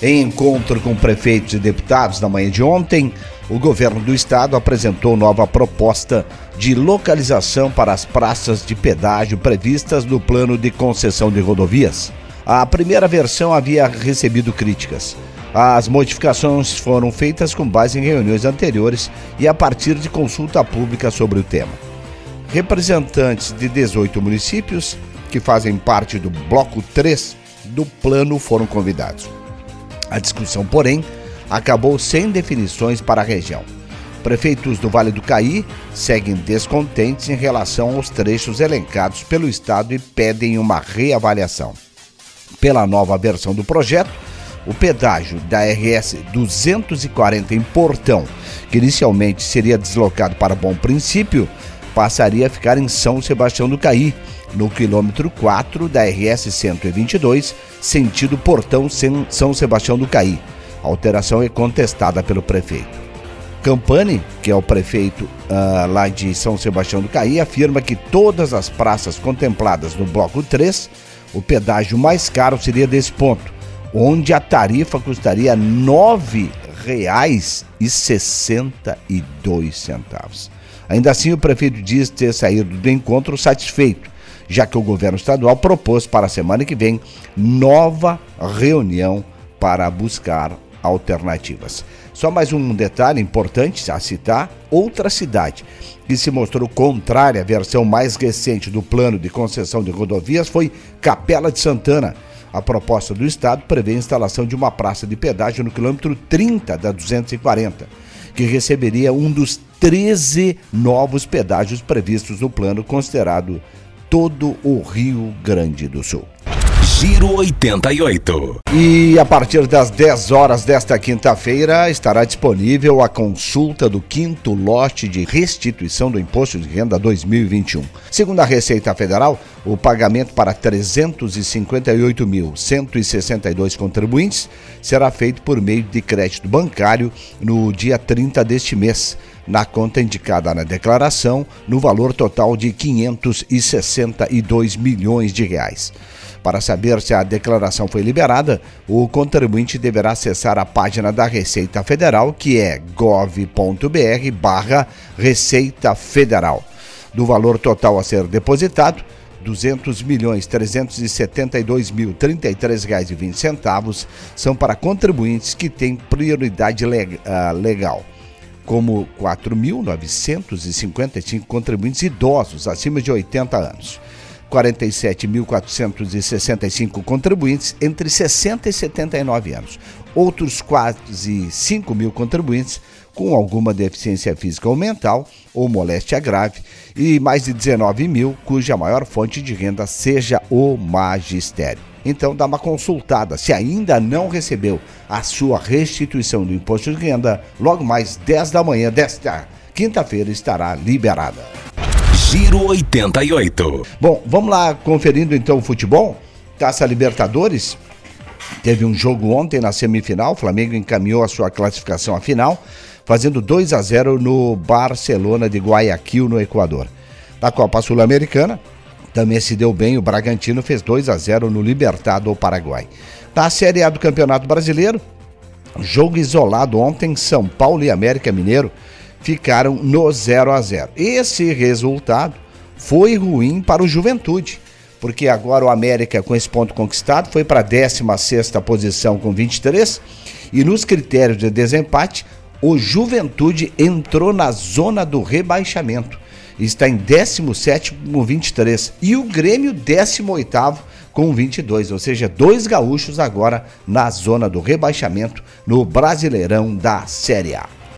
Em encontro com prefeitos e deputados na manhã de ontem, o governo do estado apresentou nova proposta de localização para as praças de pedágio previstas no plano de concessão de rodovias. A primeira versão havia recebido críticas. As modificações foram feitas com base em reuniões anteriores e a partir de consulta pública sobre o tema. Representantes de 18 municípios que fazem parte do bloco 3 do plano foram convidados. A discussão, porém, acabou sem definições para a região. Prefeitos do Vale do Caí seguem descontentes em relação aos trechos elencados pelo Estado e pedem uma reavaliação. Pela nova versão do projeto, o pedágio da RS 240 em Portão, que inicialmente seria deslocado para Bom Princípio, passaria a ficar em São Sebastião do Caí, no quilômetro 4 da RS 122, sentido Portão São Sebastião do Caí. A alteração é contestada pelo prefeito. Campani, que é o prefeito uh, lá de São Sebastião do Caí, afirma que todas as praças contempladas no bloco 3, o pedágio mais caro seria desse ponto, onde a tarifa custaria R$ 9,62. Ainda assim, o prefeito diz ter saído do encontro satisfeito, já que o governo estadual propôs para a semana que vem nova reunião para buscar alternativas. Só mais um detalhe importante a citar: outra cidade que se mostrou contrária à versão mais recente do plano de concessão de rodovias foi Capela de Santana. A proposta do Estado prevê a instalação de uma praça de pedágio no quilômetro 30 da 240, que receberia um dos 13 novos pedágios previstos no plano considerado todo o Rio Grande do Sul. Giro 88. E a partir das 10 horas desta quinta-feira estará disponível a consulta do quinto lote de restituição do Imposto de Renda 2021. Segundo a Receita Federal, o pagamento para 358.162 contribuintes será feito por meio de crédito bancário no dia 30 deste mês na conta indicada na declaração, no valor total de 562 milhões de reais. Para saber se a declaração foi liberada, o contribuinte deverá acessar a página da Receita Federal, que é gov.br barra Receita Federal. Do valor total a ser depositado, 200 milhões 372 mil 33 reais e 20 centavos são para contribuintes que têm prioridade ah, legal, como 4.955 contribuintes idosos acima de 80 anos. 47.465 contribuintes entre 60 e 79 anos. Outros quase 5 mil contribuintes com alguma deficiência física ou mental ou moléstia grave e mais de 19 mil cuja maior fonte de renda seja o magistério. Então dá uma consultada. Se ainda não recebeu a sua restituição do imposto de renda, logo mais 10 da manhã desta quinta-feira estará liberada. Giro 88. Bom, vamos lá conferindo então o futebol. Taça Libertadores. Teve um jogo ontem na semifinal. O Flamengo encaminhou a sua classificação à final, fazendo 2 a 0 no Barcelona de Guayaquil, no Equador. Na Copa Sul-Americana, também se deu bem. O Bragantino fez 2 a 0 no Libertado Paraguai. Na Série A do Campeonato Brasileiro, jogo isolado ontem, São Paulo e América Mineiro ficaram no 0 a 0. Esse resultado foi ruim para o Juventude, porque agora o América, com esse ponto conquistado, foi para a 16 posição com 23 e nos critérios de desempate, o Juventude entrou na zona do rebaixamento. Está em 17 com 23 e o Grêmio 18 com 22, ou seja, dois gaúchos agora na zona do rebaixamento no Brasileirão da Série A.